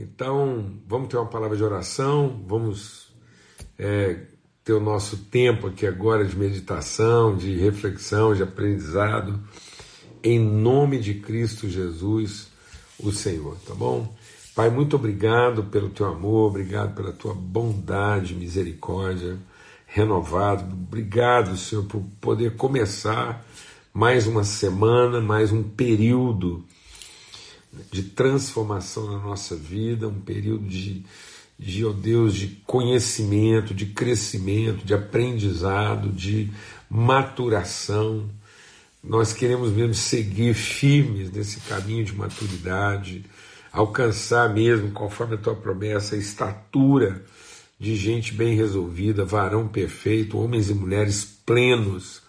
Então, vamos ter uma palavra de oração, vamos é, ter o nosso tempo aqui agora de meditação, de reflexão, de aprendizado, em nome de Cristo Jesus, o Senhor, tá bom? Pai, muito obrigado pelo teu amor, obrigado pela tua bondade, misericórdia renovado. Obrigado, Senhor, por poder começar mais uma semana, mais um período de transformação na nossa vida, um período de, de, oh Deus, de conhecimento, de crescimento, de aprendizado, de maturação. Nós queremos mesmo seguir firmes nesse caminho de maturidade, alcançar mesmo, conforme a tua promessa, a estatura de gente bem resolvida, varão perfeito, homens e mulheres plenos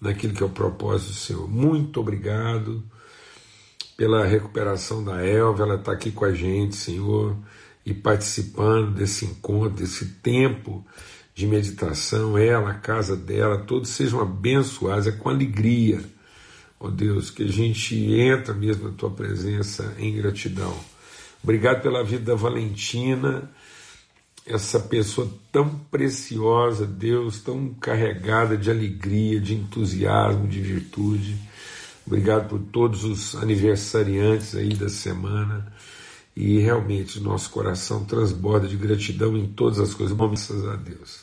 naquilo que é o propósito do Senhor. Muito obrigado pela recuperação da Elva, ela está aqui com a gente, Senhor, e participando desse encontro, desse tempo de meditação, ela, a casa dela, todos sejam abençoados, é com alegria, ó oh Deus, que a gente entra mesmo na tua presença em gratidão. Obrigado pela vida da Valentina, essa pessoa tão preciosa, Deus, tão carregada de alegria, de entusiasmo, de virtude. Obrigado por todos os aniversariantes aí da semana. E realmente nosso coração transborda de gratidão em todas as coisas. Graças a Deus.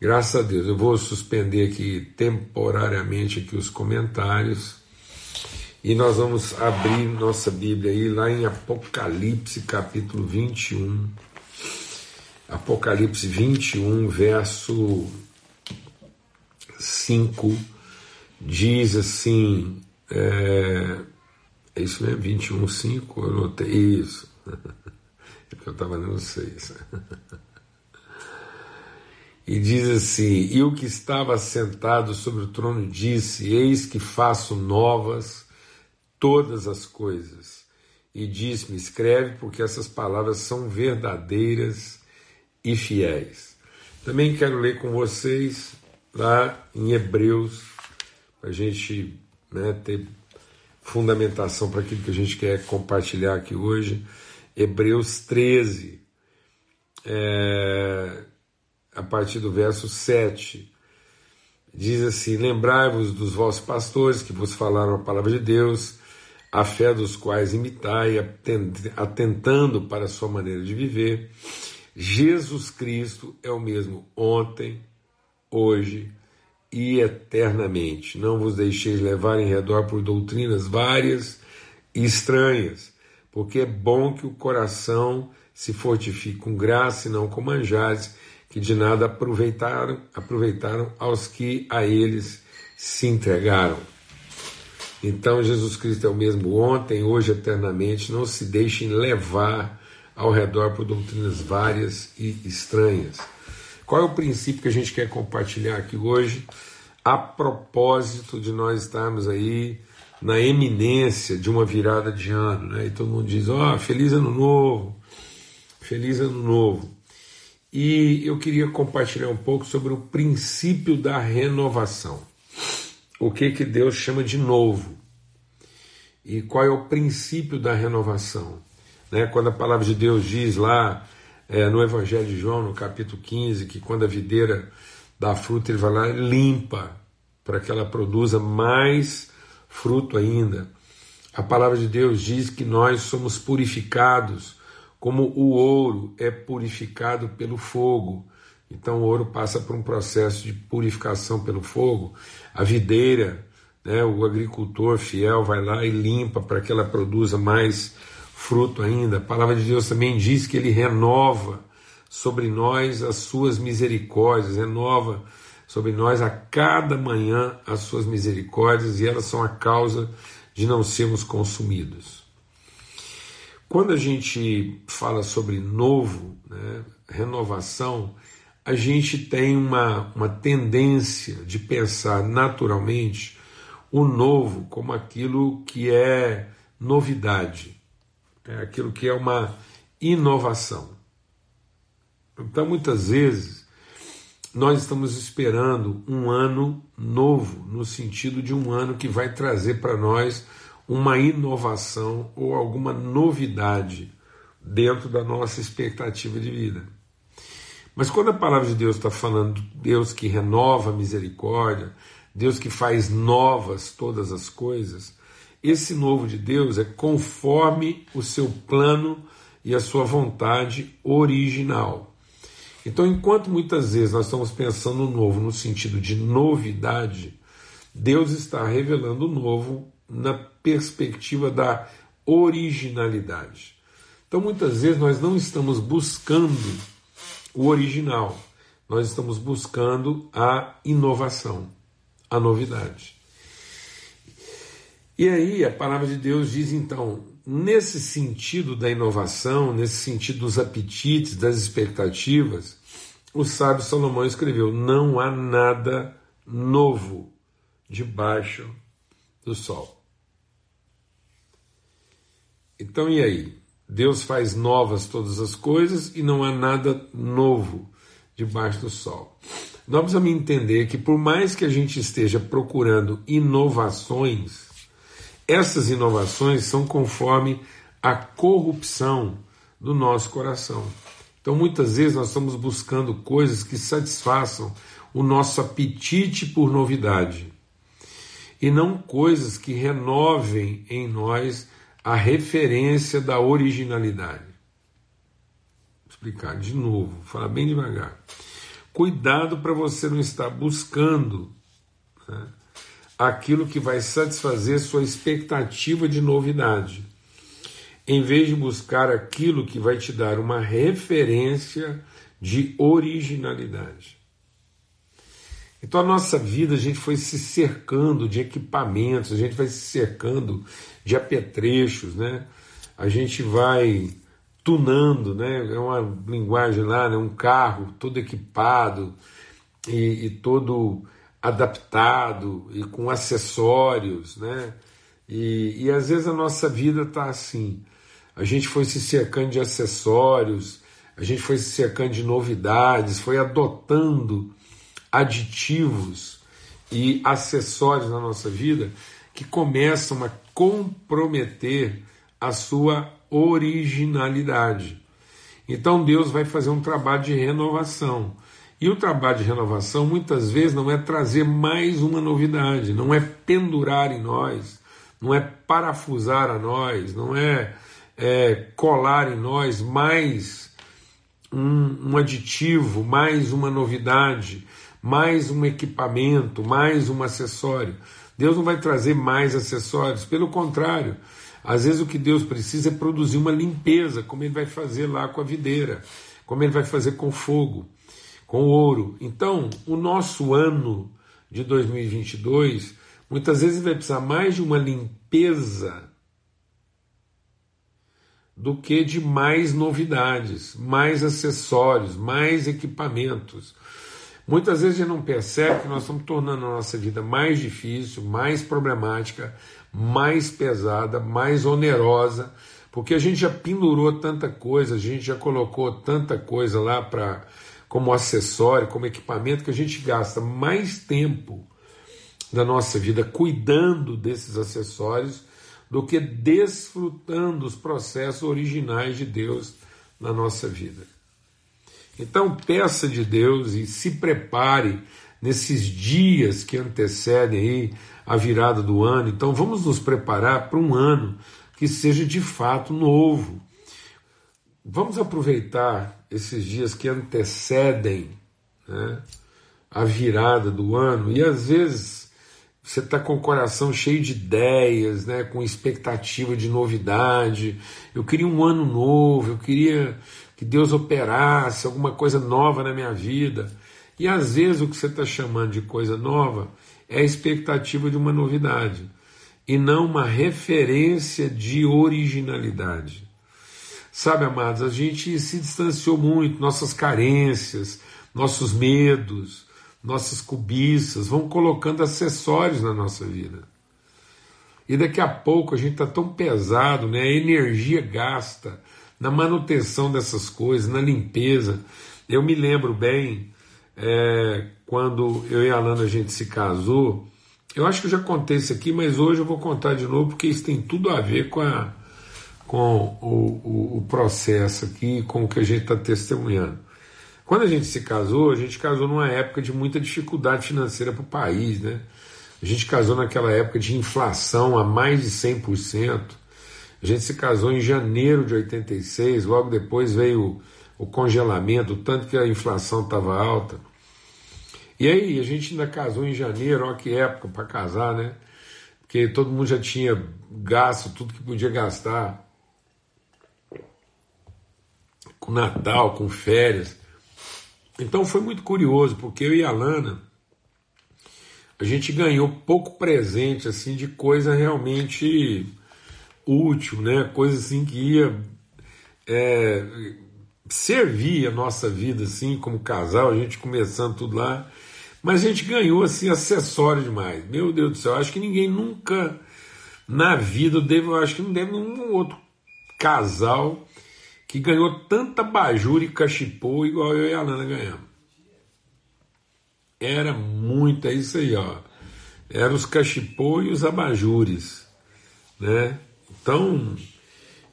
Graças a Deus. Eu vou suspender aqui temporariamente aqui os comentários. E nós vamos abrir nossa Bíblia aí lá em Apocalipse capítulo 21. Apocalipse 21, verso 5 diz assim, é, é isso mesmo, 21, 5, eu notei isso, é porque eu estava lendo 6. E diz assim: E o que estava sentado sobre o trono disse: Eis que faço novas todas as coisas. E disse-me: Escreve, porque essas palavras são verdadeiras e fiéis. Também quero ler com vocês lá em Hebreus a gente né, ter fundamentação para aquilo que a gente quer compartilhar aqui hoje. Hebreus 13, é, a partir do verso 7, diz assim: Lembrai-vos dos vossos pastores que vos falaram a palavra de Deus, a fé dos quais imitai, atentando para a sua maneira de viver. Jesus Cristo é o mesmo ontem, hoje e eternamente. Não vos deixeis levar em redor por doutrinas várias e estranhas, porque é bom que o coração se fortifique com graça e não com manjares, que de nada aproveitaram, aproveitaram aos que a eles se entregaram. Então Jesus Cristo é o mesmo ontem, hoje, eternamente. Não se deixem levar ao redor por doutrinas várias e estranhas qual é o princípio que a gente quer compartilhar aqui hoje, a propósito de nós estarmos aí na eminência de uma virada de ano, né? E todo mundo diz: ó, oh, feliz ano novo, feliz ano novo. E eu queria compartilhar um pouco sobre o princípio da renovação. O que que Deus chama de novo? E qual é o princípio da renovação? Né? Quando a palavra de Deus diz lá é, no Evangelho de João, no capítulo 15, que quando a videira dá fruto, ele vai lá e limpa para que ela produza mais fruto ainda. A palavra de Deus diz que nós somos purificados como o ouro é purificado pelo fogo. Então o ouro passa por um processo de purificação pelo fogo. A videira, né, o agricultor fiel vai lá e limpa para que ela produza mais fruto ainda. A palavra de Deus também diz que ele renova sobre nós as suas misericórdias, renova sobre nós a cada manhã as suas misericórdias e elas são a causa de não sermos consumidos. Quando a gente fala sobre novo, né, renovação, a gente tem uma, uma tendência de pensar naturalmente o novo como aquilo que é novidade é aquilo que é uma inovação. Então, muitas vezes, nós estamos esperando um ano novo, no sentido de um ano que vai trazer para nós uma inovação ou alguma novidade dentro da nossa expectativa de vida. Mas quando a palavra de Deus está falando Deus que renova a misericórdia, Deus que faz novas todas as coisas, esse novo de Deus é conforme o seu plano e a sua vontade original. Então, enquanto muitas vezes nós estamos pensando no novo no sentido de novidade, Deus está revelando o novo na perspectiva da originalidade. Então, muitas vezes nós não estamos buscando o original, nós estamos buscando a inovação, a novidade. E aí a palavra de Deus diz então, nesse sentido da inovação, nesse sentido dos apetites, das expectativas, o sábio Salomão escreveu: não há nada novo debaixo do sol. Então e aí? Deus faz novas todas as coisas e não há nada novo debaixo do sol. Nós precisamos entender que, por mais que a gente esteja procurando inovações, essas inovações são conforme a corrupção do nosso coração. Então, muitas vezes, nós estamos buscando coisas que satisfaçam o nosso apetite por novidade e não coisas que renovem em nós a referência da originalidade. Vou explicar de novo, falar bem devagar. Cuidado para você não estar buscando né, aquilo que vai satisfazer sua expectativa de novidade, em vez de buscar aquilo que vai te dar uma referência de originalidade. Então a nossa vida a gente foi se cercando de equipamentos, a gente vai se cercando de apetrechos, né? A gente vai tunando, né? É uma linguagem lá, né? Um carro todo equipado e, e todo adaptado e com acessórios, né? E, e às vezes a nossa vida está assim. A gente foi se cercando de acessórios, a gente foi se cercando de novidades, foi adotando aditivos e acessórios na nossa vida que começam a comprometer a sua originalidade. Então Deus vai fazer um trabalho de renovação. E o trabalho de renovação muitas vezes não é trazer mais uma novidade, não é pendurar em nós, não é parafusar a nós, não é, é colar em nós mais um, um aditivo, mais uma novidade, mais um equipamento, mais um acessório. Deus não vai trazer mais acessórios, pelo contrário, às vezes o que Deus precisa é produzir uma limpeza, como ele vai fazer lá com a videira, como ele vai fazer com fogo, com ouro. Então, o nosso ano de 2022, muitas vezes vai precisar mais de uma limpeza do que de mais novidades, mais acessórios, mais equipamentos. Muitas vezes a gente não percebe que nós estamos tornando a nossa vida mais difícil, mais problemática, mais pesada, mais onerosa, porque a gente já pendurou tanta coisa, a gente já colocou tanta coisa lá para como acessório, como equipamento, que a gente gasta mais tempo da nossa vida cuidando desses acessórios do que desfrutando os processos originais de Deus na nossa vida. Então peça de Deus e se prepare nesses dias que antecedem aí a virada do ano. Então vamos nos preparar para um ano que seja de fato novo. Vamos aproveitar esses dias que antecedem né, a virada do ano e às vezes você está com o coração cheio de ideias, né, com expectativa de novidade. Eu queria um ano novo, eu queria que Deus operasse alguma coisa nova na minha vida. E às vezes o que você está chamando de coisa nova é a expectativa de uma novidade e não uma referência de originalidade. Sabe, amados, a gente se distanciou muito, nossas carências, nossos medos, nossas cobiças vão colocando acessórios na nossa vida. E daqui a pouco a gente está tão pesado, né? a energia gasta na manutenção dessas coisas, na limpeza. Eu me lembro bem é, quando eu e a Alana a gente se casou. Eu acho que eu já contei isso aqui, mas hoje eu vou contar de novo porque isso tem tudo a ver com a, com o, o, o processo aqui, com o que a gente está testemunhando. Quando a gente se casou, a gente casou numa época de muita dificuldade financeira para o país, né? A gente casou naquela época de inflação a mais de 100%. A gente se casou em janeiro de 86, logo depois veio o congelamento, tanto que a inflação estava alta. E aí, a gente ainda casou em janeiro, olha que época para casar, né? Porque todo mundo já tinha gasto tudo que podia gastar. Com Natal, com férias. Então foi muito curioso, porque eu e a Lana, a gente ganhou pouco presente, assim, de coisa realmente útil, né? Coisa assim que ia é, servir a nossa vida, assim, como casal, a gente começando tudo lá. Mas a gente ganhou assim acessório demais. Meu Deus do céu, acho que ninguém nunca na vida eu acho que não deve nenhum outro casal que ganhou tanta bajura e cachipô igual eu e a Lana ganhamos. Era muito, é isso aí, ó. Eram os cachipô e os abajures, né? Então,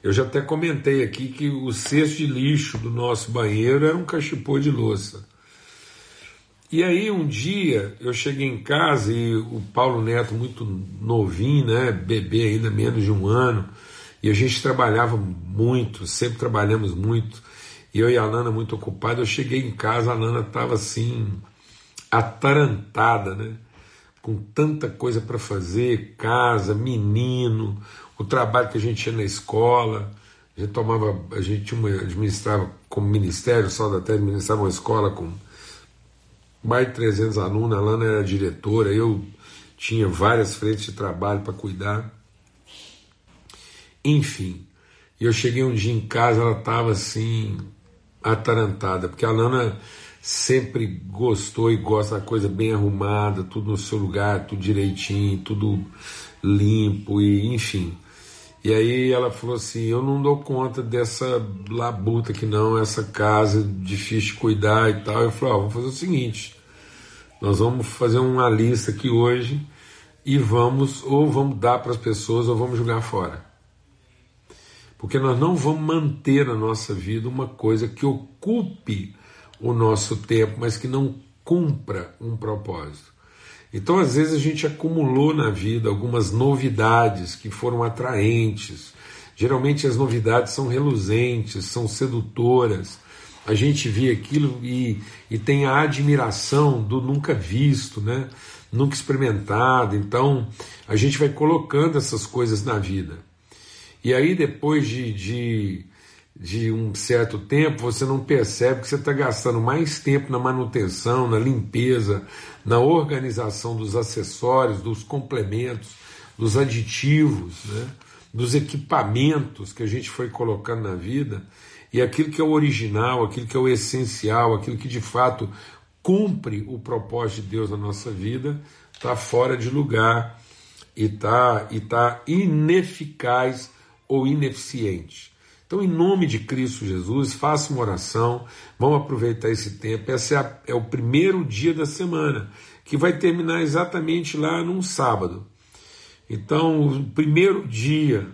eu já até comentei aqui que o cesto de lixo do nosso banheiro era um cachipô de louça. E aí um dia eu cheguei em casa e o Paulo Neto muito novinho, né, bebê ainda menos de um ano, e a gente trabalhava muito, sempre trabalhamos muito, e eu e a Lana muito ocupados, eu cheguei em casa, a Lana estava assim, atarantada, né, com tanta coisa para fazer, casa, menino, o trabalho que a gente tinha na escola, a gente tomava, a gente administrava como ministério, só da terra administrava uma escola com mais de 300 alunos, a Lana era diretora, eu tinha várias frentes de trabalho para cuidar. Enfim, eu cheguei um dia em casa, ela estava assim, atarantada, porque a Lana sempre gostou e gosta da coisa bem arrumada, tudo no seu lugar, tudo direitinho, tudo limpo e enfim. E aí ela falou assim: Eu não dou conta dessa labuta aqui, não, essa casa difícil de cuidar e tal. Eu falei: Ó, vamos fazer o seguinte: nós vamos fazer uma lista aqui hoje e vamos, ou vamos dar para as pessoas, ou vamos jogar fora. Porque nós não vamos manter na nossa vida uma coisa que ocupe o nosso tempo, mas que não cumpra um propósito. Então, às vezes, a gente acumulou na vida algumas novidades que foram atraentes. Geralmente, as novidades são reluzentes, são sedutoras. A gente vê aquilo e, e tem a admiração do nunca visto, né? nunca experimentado. Então, a gente vai colocando essas coisas na vida. E aí, depois de, de de um certo tempo, você não percebe que você está gastando mais tempo na manutenção, na limpeza, na organização dos acessórios, dos complementos, dos aditivos, né? dos equipamentos que a gente foi colocando na vida, e aquilo que é o original, aquilo que é o essencial, aquilo que de fato cumpre o propósito de Deus na nossa vida, está fora de lugar e está e tá ineficaz ou ineficiente. Então, em nome de Cristo Jesus, faça uma oração, vamos aproveitar esse tempo. Esse é, a, é o primeiro dia da semana, que vai terminar exatamente lá num sábado. Então, o primeiro dia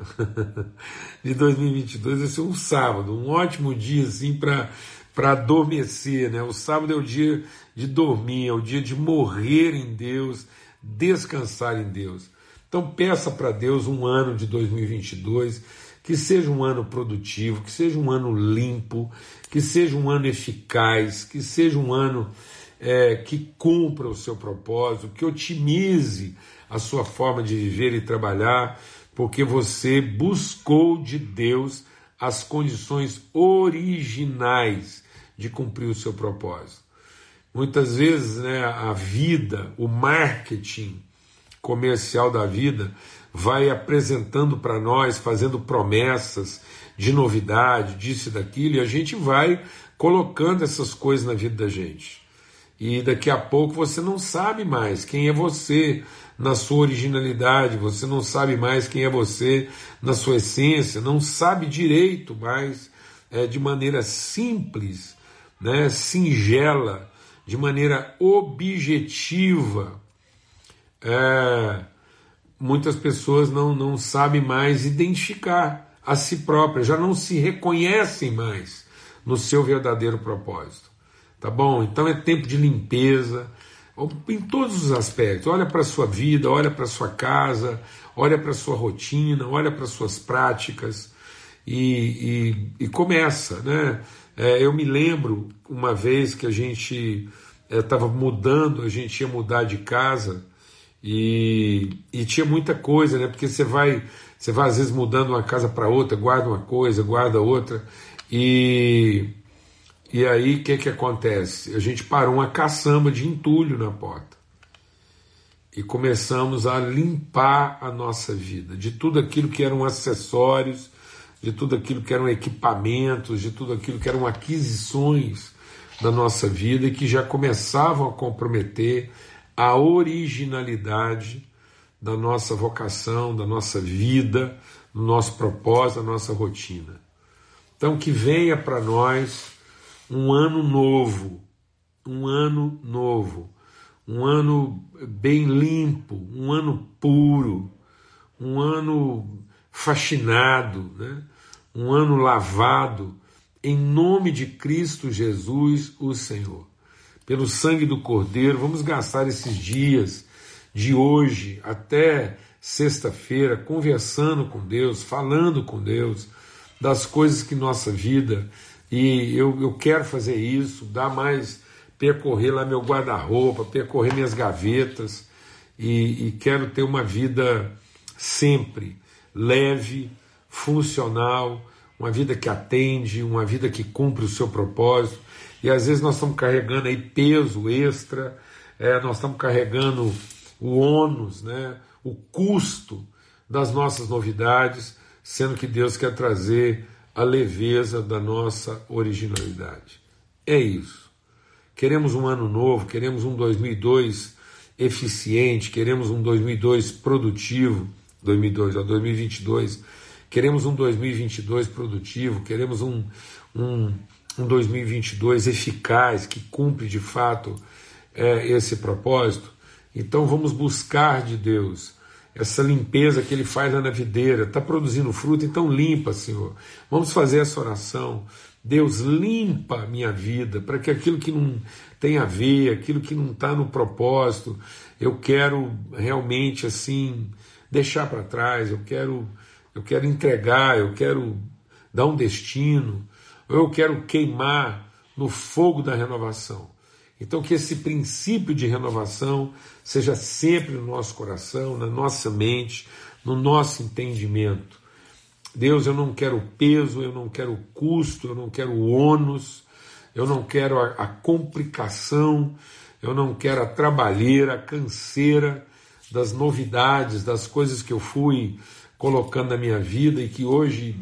de 2022 vai ser um sábado, um ótimo dia assim para para adormecer, né? O sábado é o dia de dormir, é o dia de morrer em Deus, descansar em Deus. Então peça para Deus um ano de 2022 que seja um ano produtivo, que seja um ano limpo, que seja um ano eficaz, que seja um ano é, que cumpra o seu propósito, que otimize a sua forma de viver e trabalhar, porque você buscou de Deus as condições originais de cumprir o seu propósito. Muitas vezes né, a vida, o marketing comercial da vida vai apresentando para nós, fazendo promessas de novidade, disso e daquilo, e a gente vai colocando essas coisas na vida da gente. E daqui a pouco você não sabe mais quem é você na sua originalidade, você não sabe mais quem é você na sua essência, não sabe direito mais é, de maneira simples, né, singela, de maneira objetiva. É, muitas pessoas não, não sabem mais identificar a si próprias, já não se reconhecem mais no seu verdadeiro propósito. Tá bom? Então é tempo de limpeza, em todos os aspectos. Olha para a sua vida, olha para a sua casa, olha para a sua rotina, olha para as suas práticas e, e, e começa. Né? É, eu me lembro uma vez que a gente estava é, mudando, a gente ia mudar de casa e, e tinha muita coisa, né? Porque você vai, você vai às vezes mudando uma casa para outra, guarda uma coisa, guarda outra e e aí o que, que acontece? A gente parou uma caçamba de entulho na porta e começamos a limpar a nossa vida de tudo aquilo que eram acessórios, de tudo aquilo que eram equipamentos, de tudo aquilo que eram aquisições da nossa vida e que já começavam a comprometer a originalidade da nossa vocação, da nossa vida, do nosso propósito, da nossa rotina. Então, que venha para nós um ano novo, um ano novo, um ano bem limpo, um ano puro, um ano fascinado, né? um ano lavado, em nome de Cristo Jesus, o Senhor. Pelo sangue do Cordeiro, vamos gastar esses dias de hoje até sexta-feira conversando com Deus, falando com Deus das coisas que nossa vida e eu, eu quero fazer isso, dar mais, percorrer lá meu guarda-roupa, percorrer minhas gavetas, e, e quero ter uma vida sempre leve, funcional, uma vida que atende, uma vida que cumpre o seu propósito. E às vezes nós estamos carregando aí peso extra, é, nós estamos carregando o ônus, né, o custo das nossas novidades, sendo que Deus quer trazer a leveza da nossa originalidade. É isso. Queremos um ano novo, queremos um 2002 eficiente, queremos um 2002 produtivo, 2002 a 2022. Queremos um 2022 produtivo, queremos um, um, um 2022 eficaz, que cumpre de fato é, esse propósito. Então vamos buscar de Deus essa limpeza que ele faz lá na videira, está produzindo fruto, então limpa, Senhor. Vamos fazer essa oração. Deus, limpa a minha vida, para que aquilo que não tem a ver, aquilo que não está no propósito, eu quero realmente assim deixar para trás, eu quero, eu quero entregar, eu quero dar um destino, ou eu quero queimar no fogo da renovação. Então, que esse princípio de renovação seja sempre no nosso coração, na nossa mente, no nosso entendimento. Deus, eu não quero peso, eu não quero custo, eu não quero ônus, eu não quero a, a complicação, eu não quero a trabalheira, a canseira das novidades, das coisas que eu fui colocando na minha vida e que hoje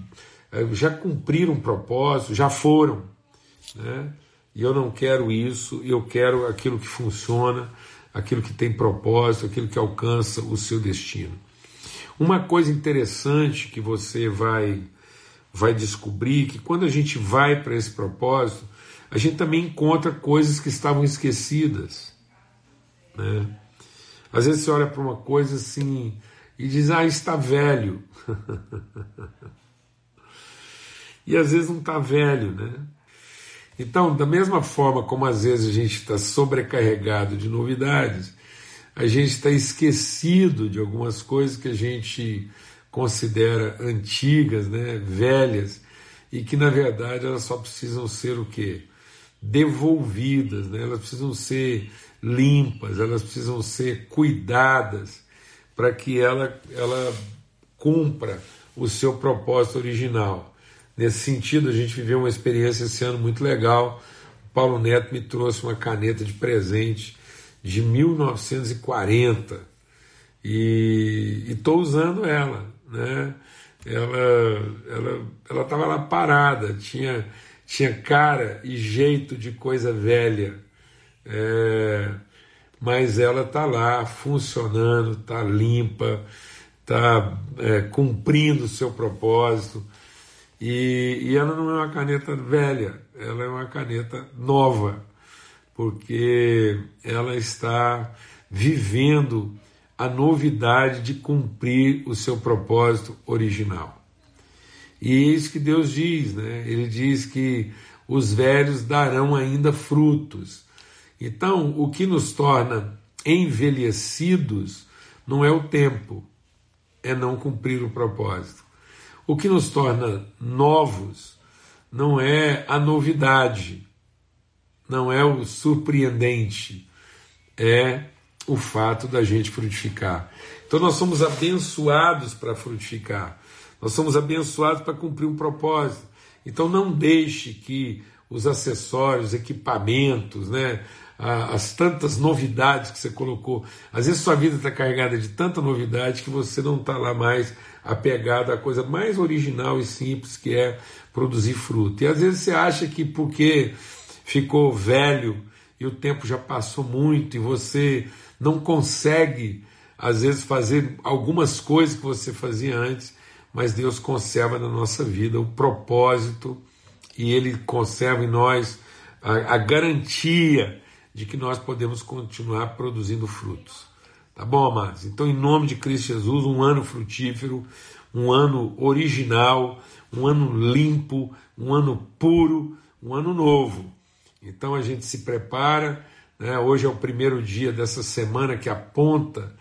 já cumpriram um propósito, já foram. Né? E eu não quero isso, eu quero aquilo que funciona, aquilo que tem propósito, aquilo que alcança o seu destino. Uma coisa interessante que você vai vai descobrir que quando a gente vai para esse propósito, a gente também encontra coisas que estavam esquecidas, né? Às vezes você olha para uma coisa assim e diz: "Ah, está velho". e às vezes não está velho, né? Então, da mesma forma como às vezes a gente está sobrecarregado de novidades, a gente está esquecido de algumas coisas que a gente considera antigas, né, velhas, e que na verdade elas só precisam ser o quê? Devolvidas, né? elas precisam ser limpas, elas precisam ser cuidadas para que ela, ela cumpra o seu propósito original. Nesse sentido, a gente viveu uma experiência esse ano muito legal. O Paulo Neto me trouxe uma caneta de presente de 1940 e estou usando ela, né? Ela ela ela estava lá parada, tinha tinha cara e jeito de coisa velha, é, mas ela está lá funcionando, está limpa, está é, cumprindo o seu propósito. E, e ela não é uma caneta velha, ela é uma caneta nova, porque ela está vivendo a novidade de cumprir o seu propósito original. E é isso que Deus diz, né? Ele diz que os velhos darão ainda frutos. Então, o que nos torna envelhecidos não é o tempo, é não cumprir o propósito. O que nos torna novos não é a novidade, não é o surpreendente, é o fato da gente frutificar. Então nós somos abençoados para frutificar, nós somos abençoados para cumprir um propósito. Então não deixe que os acessórios, equipamentos, né, as tantas novidades que você colocou. Às vezes sua vida está carregada de tanta novidade que você não está lá mais apegado à coisa mais original e simples que é produzir fruto. E às vezes você acha que porque ficou velho e o tempo já passou muito e você não consegue, às vezes, fazer algumas coisas que você fazia antes, mas Deus conserva na nossa vida o propósito e Ele conserva em nós a, a garantia de que nós podemos continuar produzindo frutos. Tá bom, amados? Então, em nome de Cristo Jesus, um ano frutífero, um ano original, um ano limpo, um ano puro, um ano novo. Então a gente se prepara. Né? Hoje é o primeiro dia dessa semana que aponta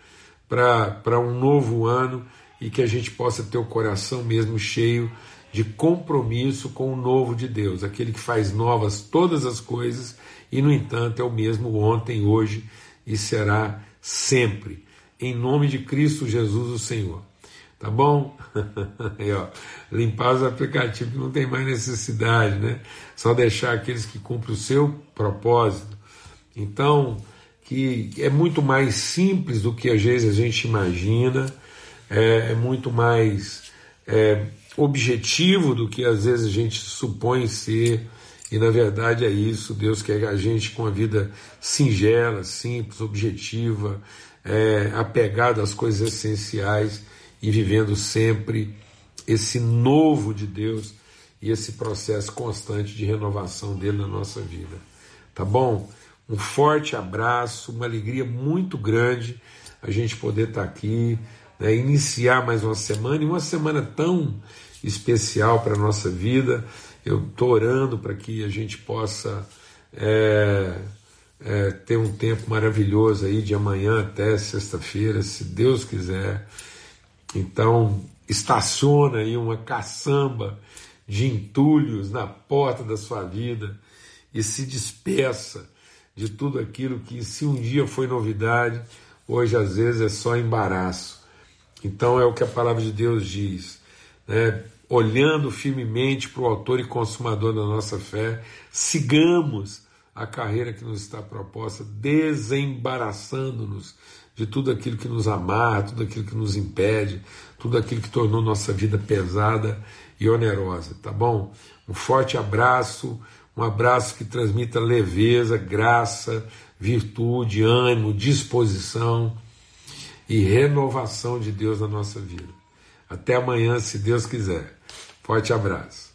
para um novo ano e que a gente possa ter o coração mesmo cheio de compromisso com o novo de Deus, aquele que faz novas todas as coisas e, no entanto, é o mesmo ontem, hoje e será sempre. Em nome de Cristo Jesus, o Senhor. Tá bom? Aí, ó, limpar os aplicativos não tem mais necessidade, né? Só deixar aqueles que cumprem o seu propósito. Então, que é muito mais simples do que às vezes a gente imagina, é, é muito mais é, objetivo do que às vezes a gente supõe ser. E na verdade é isso, Deus quer a gente com a vida singela, simples, objetiva, é, apegada às coisas essenciais e vivendo sempre esse novo de Deus e esse processo constante de renovação dele na nossa vida. Tá bom? Um forte abraço, uma alegria muito grande a gente poder estar tá aqui, né, iniciar mais uma semana e uma semana tão especial para a nossa vida. Eu estou orando para que a gente possa é, é, ter um tempo maravilhoso aí de amanhã até sexta-feira, se Deus quiser. Então, estaciona aí uma caçamba de entulhos na porta da sua vida e se despeça de tudo aquilo que, se um dia foi novidade, hoje às vezes é só embaraço. Então, é o que a palavra de Deus diz. Né? Olhando firmemente para o Autor e Consumador da nossa fé, sigamos a carreira que nos está proposta, desembaraçando-nos de tudo aquilo que nos amarra, tudo aquilo que nos impede, tudo aquilo que tornou nossa vida pesada e onerosa, tá bom? Um forte abraço, um abraço que transmita leveza, graça, virtude, ânimo, disposição e renovação de Deus na nossa vida. Até amanhã, se Deus quiser. Forte abraço.